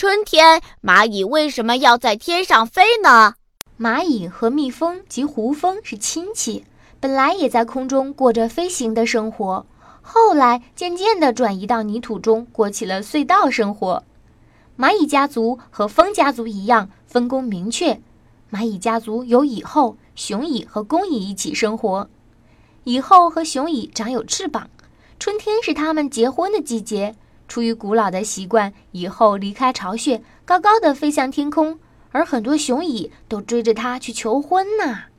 春天，蚂蚁为什么要在天上飞呢？蚂蚁和蜜蜂及胡蜂是亲戚，本来也在空中过着飞行的生活，后来渐渐地转移到泥土中，过起了隧道生活。蚂蚁家族和蜂家族一样，分工明确。蚂蚁家族有蚁后、雄蚁和公蚁一起生活。蚁后和雄蚁长有翅膀，春天是它们结婚的季节。出于古老的习惯，蚁后离开巢穴，高高的飞向天空，而很多雄蚁都追着它去求婚呢。